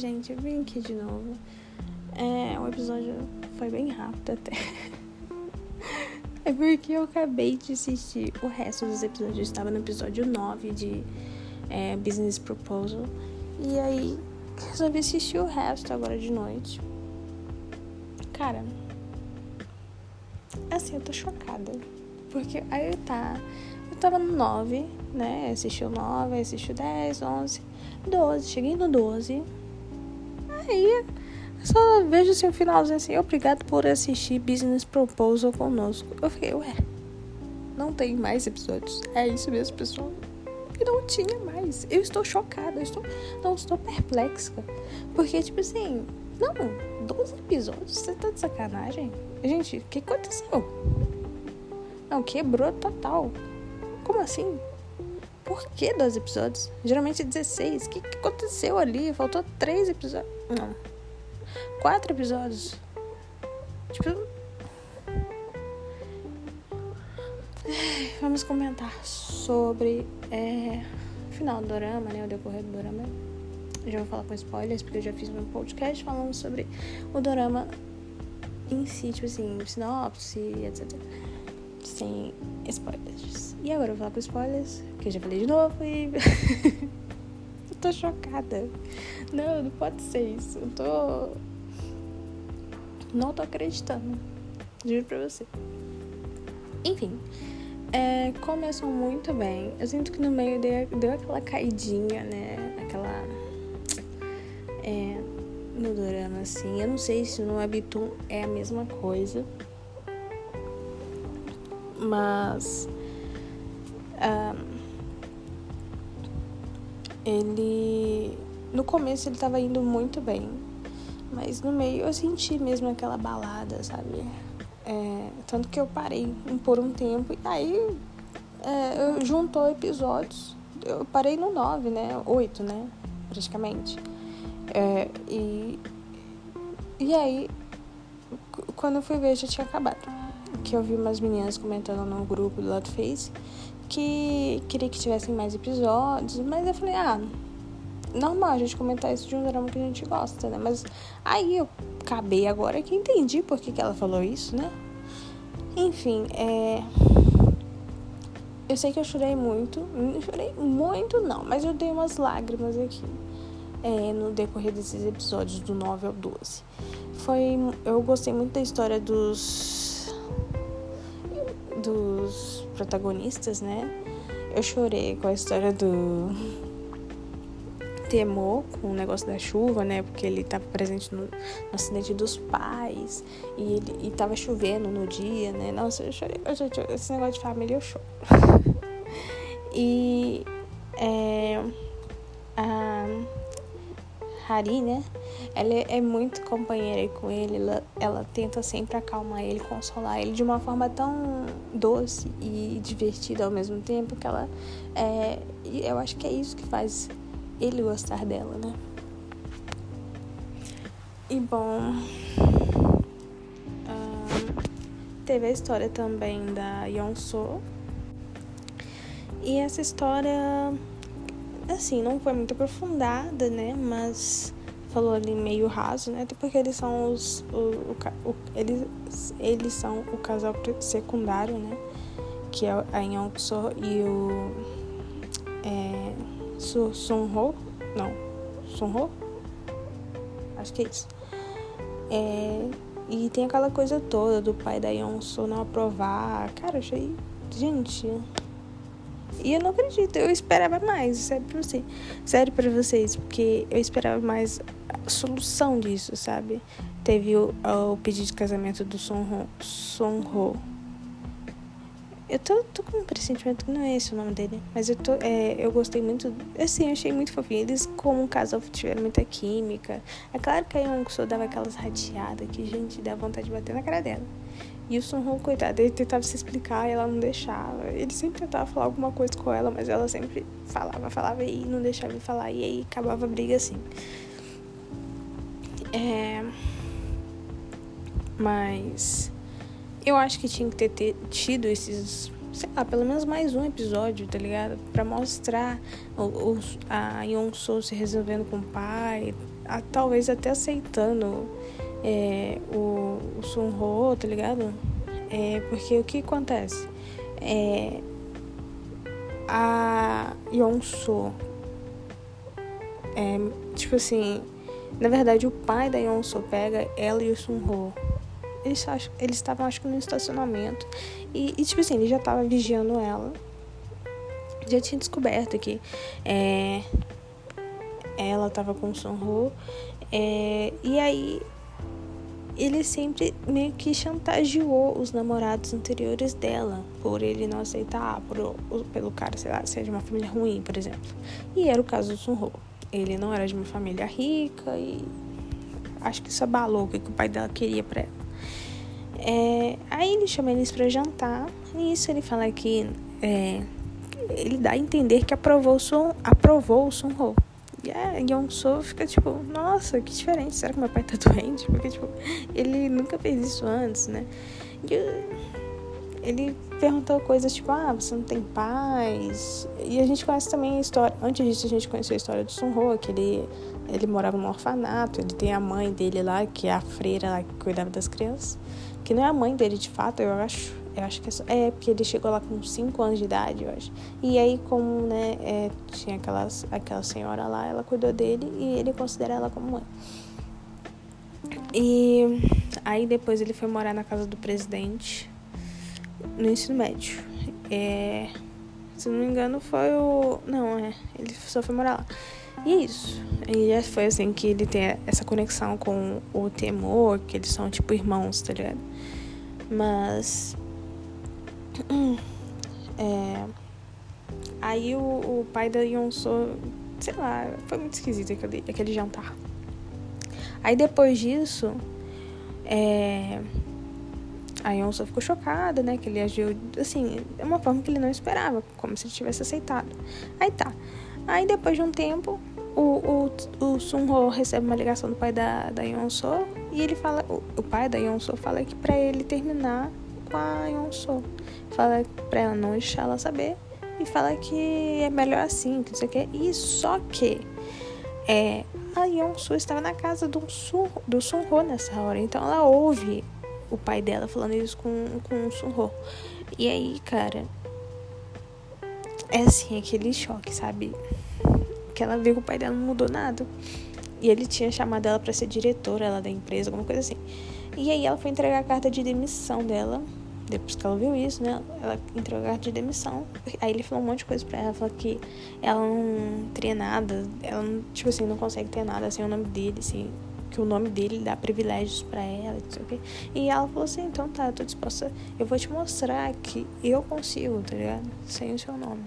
gente, eu vim aqui de novo. É, o episódio foi bem rápido até. É porque eu acabei de assistir o resto dos episódios. Eu estava no episódio 9 de é, Business Proposal. E aí resolvi assistir o resto agora de noite. Cara, assim, eu tô chocada. Porque aí tá. Eu tava no 9, né? Assisti o 9, assisti o 10, 11, 12. Cheguei no 12. Aí só vejo assim o finalzinho assim, obrigado por assistir Business Proposal conosco. Eu fiquei, ué, não tem mais episódios. É isso mesmo, pessoal. E não tinha mais. Eu estou chocada, eu estou. Não, estou perplexa. Porque, tipo assim, não, 12 episódios, você tá de sacanagem? Gente, o que aconteceu? Não, quebrou total. Como assim? Por que 12 episódios? Geralmente 16. O que, que aconteceu ali? Faltou 3 episódios. Não quatro episódios. Tipo. Vamos comentar sobre é, o final do drama, né? O decorrer do drama. já vou falar com spoilers, porque eu já fiz meu podcast falando sobre o drama em si, tipo assim, sinopse, etc. Sem spoilers. E agora eu vou falar com spoilers, que eu já falei de novo e. tô chocada. Não, não pode ser isso. Eu tô não tô acreditando. Juro pra você. Enfim. É, começou muito bem. Eu sinto que no meio deu, deu aquela caidinha, né? Aquela. É, no assim. Eu não sei se no Webtoon é a mesma coisa. Mas. Um, ele. No começo ele tava indo muito bem. Mas no meio eu senti mesmo aquela balada, sabe? É, tanto que eu parei por um tempo. E aí é, eu juntou episódios. Eu parei no 9, né? 8, né? Praticamente. É, e, e aí, quando eu fui ver, já tinha acabado. Que eu vi umas meninas comentando no grupo do Lado Face que queria que tivessem mais episódios. Mas eu falei, ah, normal a gente comentar isso de um drama que a gente gosta, né? Mas aí eu acabei agora que entendi por que, que ela falou isso, né? Enfim, é. Eu sei que eu chorei muito. Não chorei muito, não, mas eu dei umas lágrimas aqui. É, no decorrer desses episódios do 9 ao 12. Foi. Eu gostei muito da história dos. dos protagonistas, né? Eu chorei com a história do temor com o negócio da chuva, né? Porque ele estava presente no, no, acidente dos pais e ele e tava chovendo no dia, né? Nossa, eu chorei. Eu, eu, esse negócio de família eu choro. e é, a Hari, né? Ela é, é muito companheira com ele, ela, ela tenta sempre acalmar ele, consolar ele de uma forma tão doce e divertida ao mesmo tempo que ela é, eu acho que é isso que faz ele gostar dela, né? E bom, teve a história também da Yonso. E essa história, assim, não foi muito aprofundada, né? Mas falou ali meio raso, né? Até porque eles são os. O, o, o, eles, eles são o casal secundário, né? Que é a Yonso e o. É, Su Sunho, não, Sunho, acho que é isso. É, e tem aquela coisa toda do pai da Yonsu não aprovar. Cara, eu achei. Gente. E eu não acredito, eu esperava mais, sério pra você. Sério pra vocês, porque eu esperava mais a solução disso, sabe? Teve o, o pedido de casamento do Sunho, Sunho eu tô, tô com um pressentimento que não é esse o nome dele. Mas eu, tô, é, eu gostei muito. Assim, eu achei muito fofinho. Eles, como um casal, tiveram muita química. É claro que a Yonko dava aquelas rateadas que, gente, dá vontade de bater na cara dela. E o Sunho, coitado, ele tentava se explicar e ela não deixava. Ele sempre tentava falar alguma coisa com ela, mas ela sempre falava, falava e não deixava ele falar. E aí acabava a briga assim. É. Mas eu acho que tinha que ter tido esses sei lá, pelo menos mais um episódio, tá ligado? Pra mostrar o, o, a se resolvendo com o pai, a, talvez até aceitando é, o, o Sunho, tá ligado? É, porque o que acontece? É, a Yonsu é, tipo assim, na verdade o pai da Yonsu pega ela e o Sunho eles estavam acho que no estacionamento e, e, tipo assim ele já tava vigiando ela já tinha descoberto que é, ela tava com o Sunho é, e aí ele sempre meio que chantageou os namorados anteriores dela por ele não aceitar por, pelo cara, sei lá, ser de uma família ruim, por exemplo. E era o caso do Sunho. Ele não era de uma família rica e acho que isso abalou o que o pai dela queria pra ela. É, aí ele chama eles para jantar e isso ele fala que é, ele dá a entender que aprovou o Sun, aprovou o Sunho. E a Yonso fica tipo, nossa, que diferente, será que meu pai tá doente? Porque, tipo, ele nunca fez isso antes, né? E ele perguntou coisas tipo, ah, você não tem paz. E a gente conhece também a história. Antes disso, a gente conheceu a história do Sunho, que ele, ele morava num orfanato, ele tem a mãe dele lá, que é a freira lá que cuidava das crianças. Que não é a mãe dele de fato, eu acho. Eu acho que é, é porque ele chegou lá com 5 anos de idade, eu acho. E aí, como né, é, tinha aquelas, aquela senhora lá, ela cuidou dele e ele considera ela como mãe. E aí depois ele foi morar na casa do presidente no ensino médio. É, se não me engano foi o. Não, é. Ele só foi morar lá. E é isso. E foi assim que ele tem essa conexão com o temor, que eles são tipo irmãos, tá ligado? Mas é, aí o, o, pai da Yonso, sei lá, foi muito esquisito aquele, aquele jantar. Aí depois disso, é, a Yonso ficou chocada, né? Que ele agiu, assim, de uma forma que ele não esperava, como se ele tivesse aceitado. Aí tá. Aí depois de um tempo, o, o, o recebe uma ligação do pai da, da Yonso e ele fala, o, o pai da Yonso fala que pra ele terminar com a Yonso. Fala pra ela não deixar ela saber. E fala que é melhor assim, que não sei o. E só que é, a Yonsu estava na casa do, Sun, do Sunho nessa hora. Então ela ouve o pai dela falando isso com, com o Sunho. E aí, cara, é assim, aquele choque, sabe? Que ela viu que o pai dela não mudou nada. E ele tinha chamado ela para ser diretora ela da empresa, alguma coisa assim. E aí ela foi entregar a carta de demissão dela depois que ela viu isso, né, ela entregou a carta de demissão. Aí ele falou um monte de coisa pra ela, falou que ela não teria nada, ela não, tipo assim, não consegue ter nada sem o nome dele, assim, que o nome dele dá privilégios para ela, não sei o quê. E ela falou assim, então tá, eu tô disposta, eu vou te mostrar que eu consigo, tá ligado? Sem o seu nome.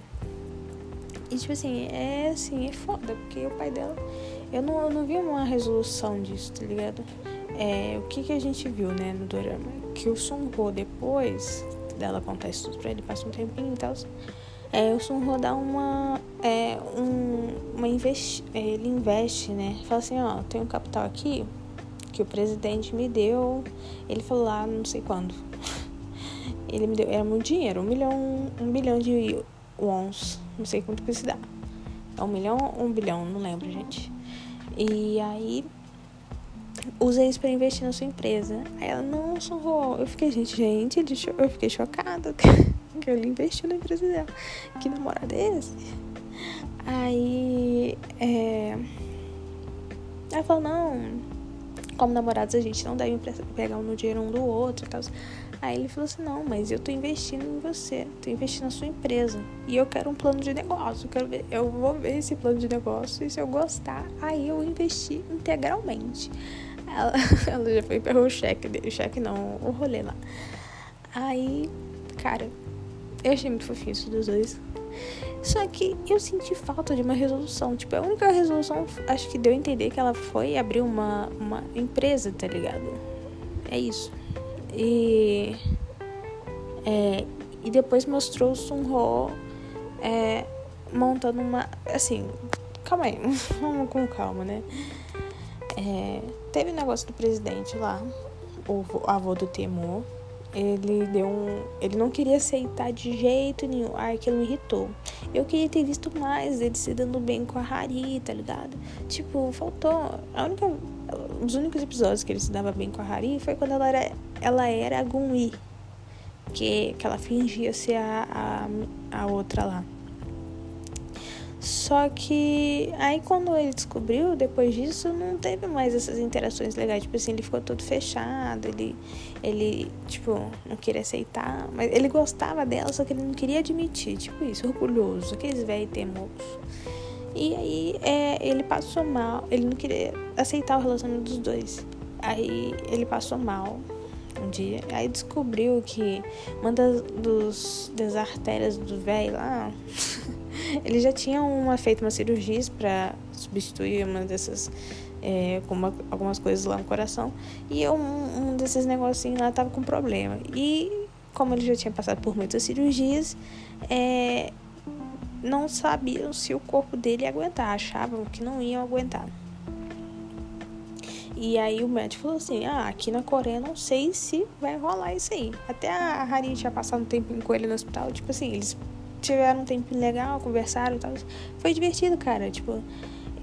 E tipo assim, é assim, é foda, porque o pai dela, eu não, eu não vi uma resolução disso, tá ligado? É, o que, que a gente viu, né, no dorama? Que o Sunho, depois dela contar isso tudo pra ele, passa um tempinho e tal, é, o Sunho dá uma, é, um, uma investi é, ele investe, né, fala assim, ó, tem um capital aqui que o presidente me deu, ele falou lá, não sei quando, ele me deu, era muito dinheiro, um milhão, um bilhão de wons, não sei quanto que se dá, é um milhão ou um bilhão, não lembro, gente, e aí usa isso para investir na sua empresa. Aí ela, não, Sorro. Eu fiquei, gente, gente, eu fiquei chocada que ele investiu na empresa dela. Que namorado é esse? Aí, é... Ela falou, não, como namorados a gente não deve pegar um no dinheiro um do outro e tal. Aí ele falou assim, não, mas eu tô investindo em você, tô investindo na sua empresa. E eu quero um plano de negócio, eu quero ver, eu vou ver esse plano de negócio e se eu gostar, aí eu investi integralmente. Ela, ela já foi pegou o cheque, o cheque não, o rolê lá. Aí, cara, eu achei muito fofinho isso dos dois. Só que eu senti falta de uma resolução. Tipo, a única resolução, acho que deu a entender que ela foi abrir uma, uma empresa, tá ligado? É isso. E. É, e depois mostrou o Sunho é, montando uma. Assim, calma aí, vamos com calma, né? É, teve o um negócio do presidente lá, o avô do Temor. Ele deu um. Ele não queria aceitar de jeito nenhum. Ai, aquilo me irritou. Eu queria ter visto mais ele se dando bem com a Hari, tá ligado? Tipo, faltou. A única. Os únicos episódios que ele se dava bem com a Hari foi quando ela era, ela era a Gunwi. Que, que ela fingia ser a, a, a outra lá. Só que aí quando ele descobriu, depois disso, não teve mais essas interações legais. Tipo assim, ele ficou todo fechado, ele, ele tipo, não queria aceitar. Mas ele gostava dela, só que ele não queria admitir. Tipo isso, orgulhoso, aqueles velhos teimosos. E aí é, ele passou mal, ele não queria aceitar o relacionamento dos dois. Aí ele passou mal um dia, aí descobriu que uma das, dos, das artérias do velho lá Ele já tinha uma, feito uma cirurgia para substituir uma dessas. É, com uma, algumas coisas lá no coração. E um, um desses negocinhos lá tava com problema. E como ele já tinha passado por muitas cirurgias, é, não sabiam se o corpo dele ia aguentar, achavam que não iam aguentar. E aí o médico falou assim: Ah, aqui na Coreia não sei se vai rolar isso aí. Até a Harin tinha passado um tempo com ele no hospital, tipo assim, eles tiveram um tempo legal, conversaram e tal. Foi divertido, cara. Tipo,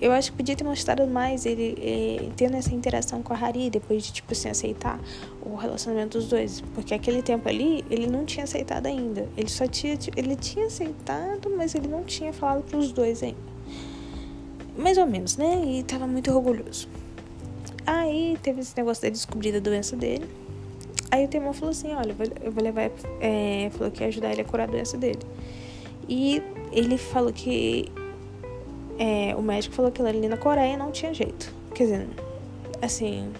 eu acho que podia ter mostrado mais ele, eh, tendo essa interação com a Hari depois de, tipo assim, aceitar o relacionamento dos dois. Porque aquele tempo ali, ele não tinha aceitado ainda. Ele só tinha, ele tinha aceitado, mas ele não tinha falado pros dois ainda. Mais ou menos, né? E tava muito orgulhoso. Aí teve esse negócio de descobrir a doença dele. Aí o Temor falou assim, olha, eu vou levar, é, falou que ia ajudar ele a curar a doença dele. E ele falou que. É, o médico falou que ali na Coreia não tinha jeito. Quer dizer, assim,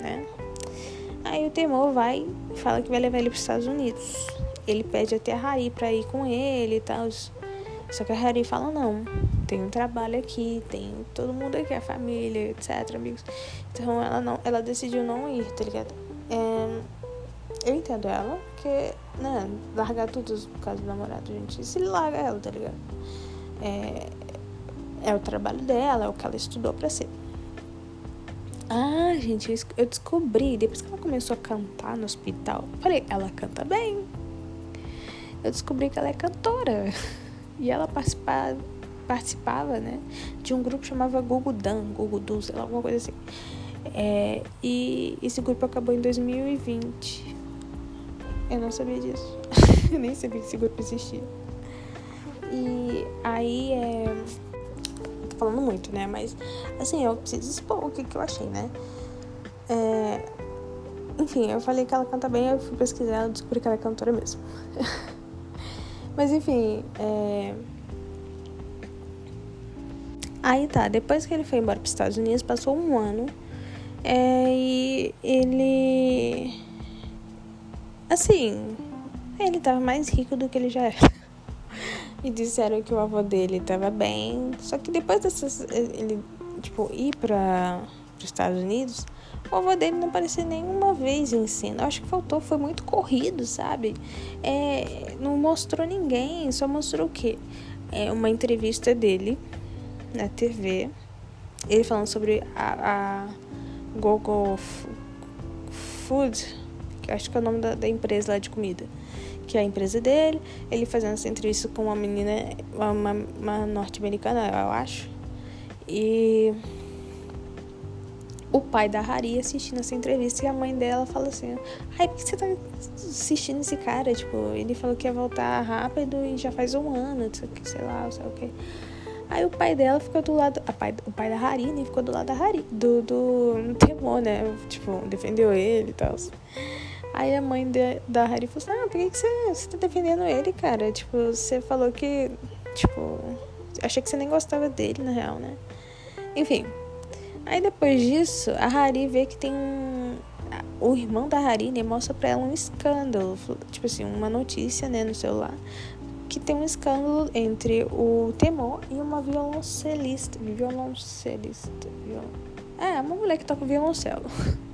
né? Aí o Temor vai fala que vai levar ele para os Estados Unidos. Ele pede até a Hari para ir com ele e tal. Só que a Hari fala: não, tem um trabalho aqui, tem todo mundo aqui, a família, etc, amigos. Então ela não, ela decidiu não ir, tá ligado? É, eu entendo ela, porque, né, largar tudo por causa do namorado, gente. Se larga ela, tá ligado? É, é o trabalho dela, é o que ela estudou pra ser. Ah, gente, eu descobri, depois que ela começou a cantar no hospital, falei, ela canta bem. Eu descobri que ela é cantora. E ela participava, né, de um grupo que chamava Gugu Dan, Gugu Du, sei lá, alguma coisa assim. É, e esse grupo acabou em 2020. Eu não sabia disso. eu nem sabia que esse grupo existia. E aí é. Tô falando muito, né? Mas assim, eu preciso expor o que, que eu achei, né? É... Enfim, eu falei que ela canta bem, eu fui pesquisar ela descobri que ela é cantora mesmo. Mas enfim, é... Aí tá, depois que ele foi embora para os Estados Unidos, passou um ano. É, e ele Assim, ele tava mais rico do que ele já era. E disseram que o avô dele tava bem. Só que depois dessas. Ele, tipo, ir para os Estados Unidos, o avô dele não apareceu nenhuma vez em cena. Eu acho que faltou, foi muito corrido, sabe? É, não mostrou ninguém, só mostrou o quê? É uma entrevista dele na TV. Ele falando sobre a, a Google Food acho que é o nome da, da empresa lá de comida, que é a empresa dele. Ele fazendo essa entrevista com uma menina, uma, uma norte-americana, eu acho. E o pai da Hari assistindo essa entrevista e a mãe dela fala assim: Ai, por que você tá assistindo esse cara? Tipo, ele falou que ia voltar rápido e já faz um ano, sei lá, sei o que. Aí o pai dela ficou do lado. A pai, o pai da Harine ficou do lado da Hari, do, do Temor, né? Tipo, defendeu ele e tal. Aí a mãe de, da Harry falou assim, ah, por que, que você, você tá defendendo ele, cara? Tipo, você falou que, tipo, achei que você nem gostava dele, na real, né? Enfim. Aí depois disso, a Harry vê que tem um... O irmão da Harry né, mostra pra ela um escândalo, tipo assim, uma notícia, né, no celular, que tem um escândalo entre o Temor e uma violoncelista. Violoncelista. Viol... É, uma mulher que toca violoncelo.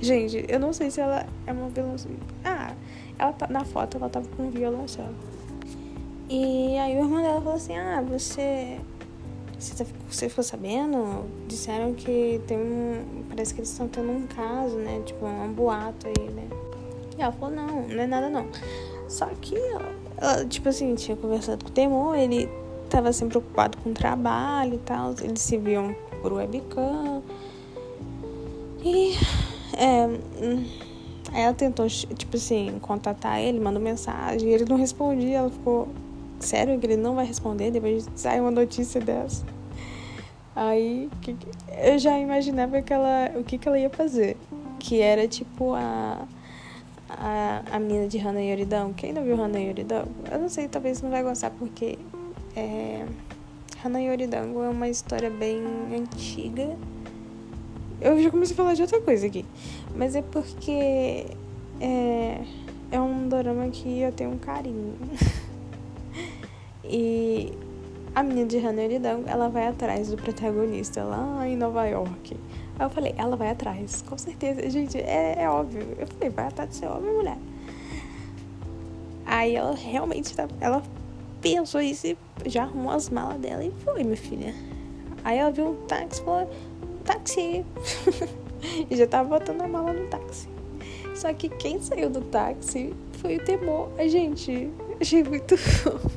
Gente, eu não sei se ela é uma violoncelo. Ah, ela tá, na foto ela tava com um violoncelo. E aí o irmão dela falou assim: Ah, você. Você, tá, você ficou sabendo? Disseram que tem um. Parece que eles estão tendo um caso, né? Tipo, um boato aí, né? E ela falou, não, não é nada não. Só que, ela, tipo assim, tinha conversado com o Temor, ele tava sempre ocupado com o trabalho e tal, eles se viam por webcam. E, é, hum, ela tentou, tipo assim, contatar ele, mandou mensagem, ele não respondia, ela ficou, sério que ele não vai responder depois de sair uma notícia dessa? Aí eu já imaginava que ela, o que, que ela ia fazer. Que era tipo a, a, a menina de Hannah Yoridão. Quem não viu Hannah Yoridão? Eu não sei, talvez não vai gostar porque é, Yoridango é uma história bem antiga. Eu já comecei a falar de outra coisa aqui. Mas é porque é, é um dorama que eu tenho um carinho. e a menina de Haneridan, ela vai atrás do protagonista lá em Nova York. Aí eu falei, ela vai atrás, com certeza. Gente, é, é óbvio. Eu falei, vai atrás de ser homem mulher. Aí ela realmente tá, ela pensou isso e já arrumou as malas dela e foi, minha filha. Aí ela viu um táxi e falou, táxi. e já tava botando a mala no táxi. Só que quem saiu do táxi foi o Temor. A gente, achei muito fofo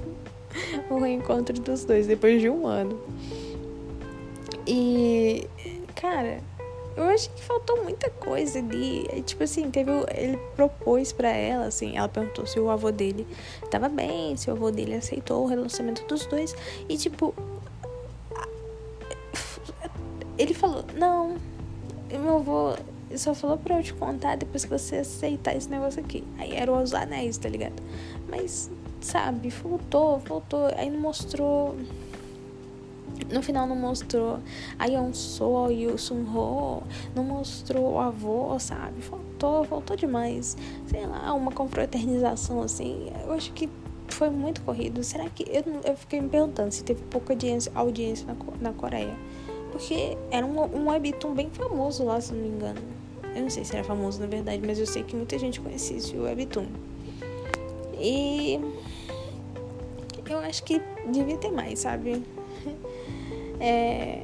o reencontro dos dois depois de um ano. E, cara, eu acho que faltou muita coisa ali. Tipo assim, teve. Ele propôs para ela, assim, ela perguntou se o avô dele tava bem, se o avô dele aceitou o relacionamento dos dois. E tipo. Ele falou, não, meu avô só falou pra eu te contar depois que você aceitar esse negócio aqui. Aí era os anéis, tá ligado? Mas sabe, faltou, faltou. Aí não mostrou. No final não mostrou a Yeon So e o Sun Ho, não mostrou o avô, sabe? Faltou, faltou demais. Sei lá, uma confraternização assim. Eu acho que foi muito corrido. Será que. Eu, eu fiquei me perguntando se teve pouca audiência, audiência na, na Coreia. Porque era um, um webtoon bem famoso lá, se não me engano. Eu não sei se era famoso na verdade, mas eu sei que muita gente conhecia esse webtoon. E eu acho que devia ter mais, sabe? É.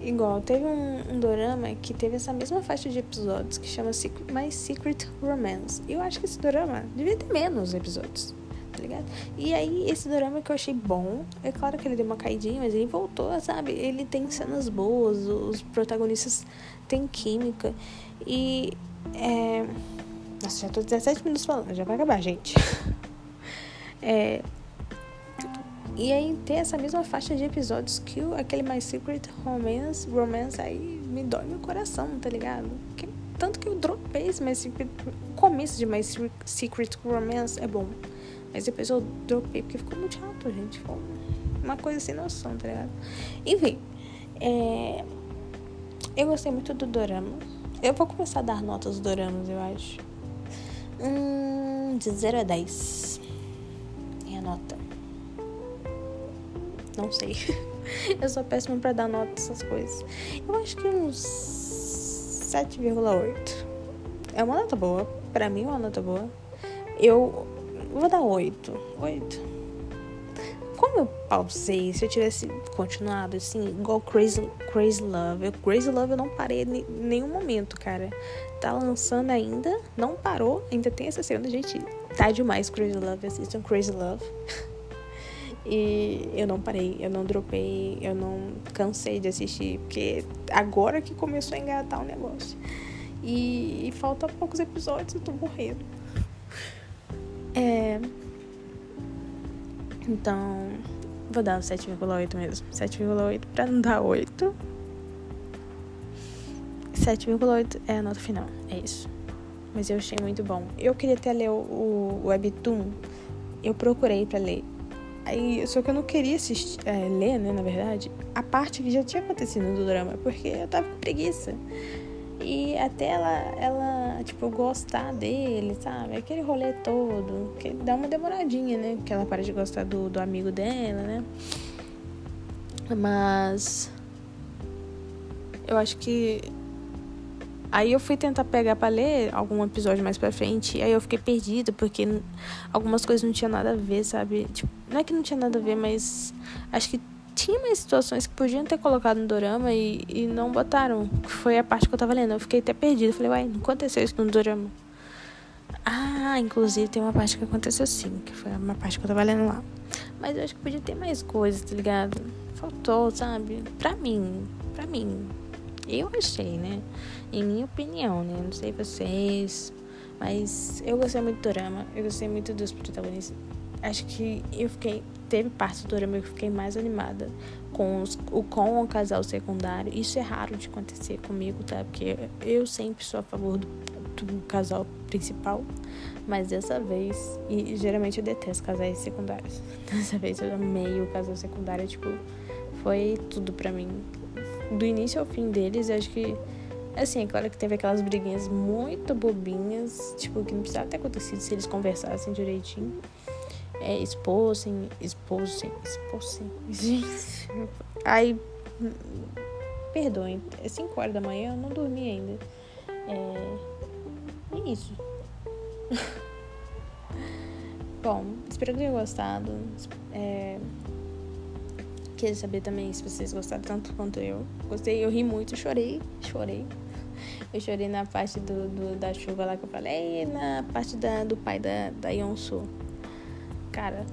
Igual, teve um, um dorama que teve essa mesma faixa de episódios que chama Secret, My Secret Romance. E eu acho que esse dorama devia ter menos episódios, tá ligado? E aí, esse dorama que eu achei bom, é claro que ele deu uma caidinha, mas ele voltou, sabe? Ele tem cenas boas, os protagonistas têm química. E. É... Nossa, já tô 17 minutos falando, já vai acabar, gente. É, e aí tem essa mesma faixa de episódios que aquele My Secret Romance, Romance aí me dói meu coração, tá ligado? Que, tanto que eu dropei esse My Secret. O começo de My Secret Romance é bom. Mas depois eu dropei porque ficou muito chato, gente. Ficou uma coisa sem noção, tá ligado? Enfim. É, eu gostei muito do Dorama. Eu vou começar a dar notas do Doramas, eu acho. Hum, de 0 a 10. Minha nota. Não sei. Eu sou péssima para dar nota essas coisas. Eu acho que uns 7,8. É uma nota boa. Para mim é uma nota boa. Eu vou dar 8. 8. Como eu pausei, se eu tivesse continuado assim, igual Crazy, Crazy Love. Eu, Crazy Love eu não parei em nenhum momento, cara. Tá lançando ainda, não parou, ainda tem essa segunda, gente. Tá demais Crazy Love, assistam Crazy Love. E eu não parei, eu não dropei, eu não cansei de assistir, porque agora que começou a engatar o negócio. E, e falta poucos episódios, eu tô morrendo. É. Então, vou dar 7,8 mesmo. 7,8 pra não dar 8. 7,8 é a nota final, é isso. Mas eu achei muito bom. Eu queria até ler o, o Webtoon. Eu procurei para ler Aí, só que eu não queria assistir, é, ler, né, na verdade, a parte que já tinha acontecido no drama, porque eu tava com preguiça. E até ela, ela, tipo, gostar dele, sabe? Aquele rolê todo, que dá uma demoradinha, né? Porque ela para de gostar do, do amigo dela, né? Mas. Eu acho que Aí eu fui tentar pegar para ler algum episódio mais pra frente, aí eu fiquei perdida, porque algumas coisas não tinham nada a ver, sabe? Tipo, não é que não tinha nada a ver, mas acho que tinha mais situações que podiam ter colocado no dorama e, e não botaram. Foi a parte que eu tava lendo. Eu fiquei até perdida. Falei, uai, não aconteceu isso no dorama. Ah, inclusive tem uma parte que aconteceu assim, que foi uma parte que eu tava lendo lá. Mas eu acho que podia ter mais coisas, tá ligado? Faltou, sabe? Pra mim, pra mim. Eu achei, né? Em minha opinião, né? Não sei vocês. Mas eu gostei muito do drama. Eu gostei muito dos protagonistas. Acho que eu fiquei. Teve parte do drama que eu fiquei mais animada com, os, o, com o casal secundário. Isso é raro de acontecer comigo, tá? Porque eu sempre sou a favor do, do casal principal. Mas dessa vez, e geralmente eu detesto casais secundários. Dessa vez eu amei o casal secundário, tipo, foi tudo pra mim. Do início ao fim deles, eu acho que. Assim, é claro que teve aquelas briguinhas muito bobinhas, tipo, que não precisava ter acontecido se eles conversassem direitinho. É, expôssem, expôssem, expôssem. Gente. Aí. Perdoem, é 5 horas da manhã, eu não dormi ainda. É. É isso. Bom, espero que tenham gostado. É... Queria saber também se vocês gostaram tanto quanto eu. Gostei, eu ri muito, chorei, chorei. Eu chorei na parte do, do da chuva lá que eu falei e na parte da, do pai da, da Yonsu. Cara,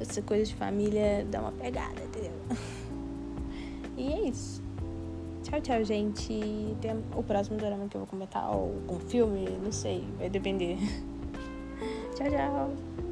essa coisa de família dá uma pegada, entendeu? E é isso. Tchau, tchau, gente. Tem o próximo drama que eu vou comentar, ou algum filme, não sei, vai depender. tchau, tchau.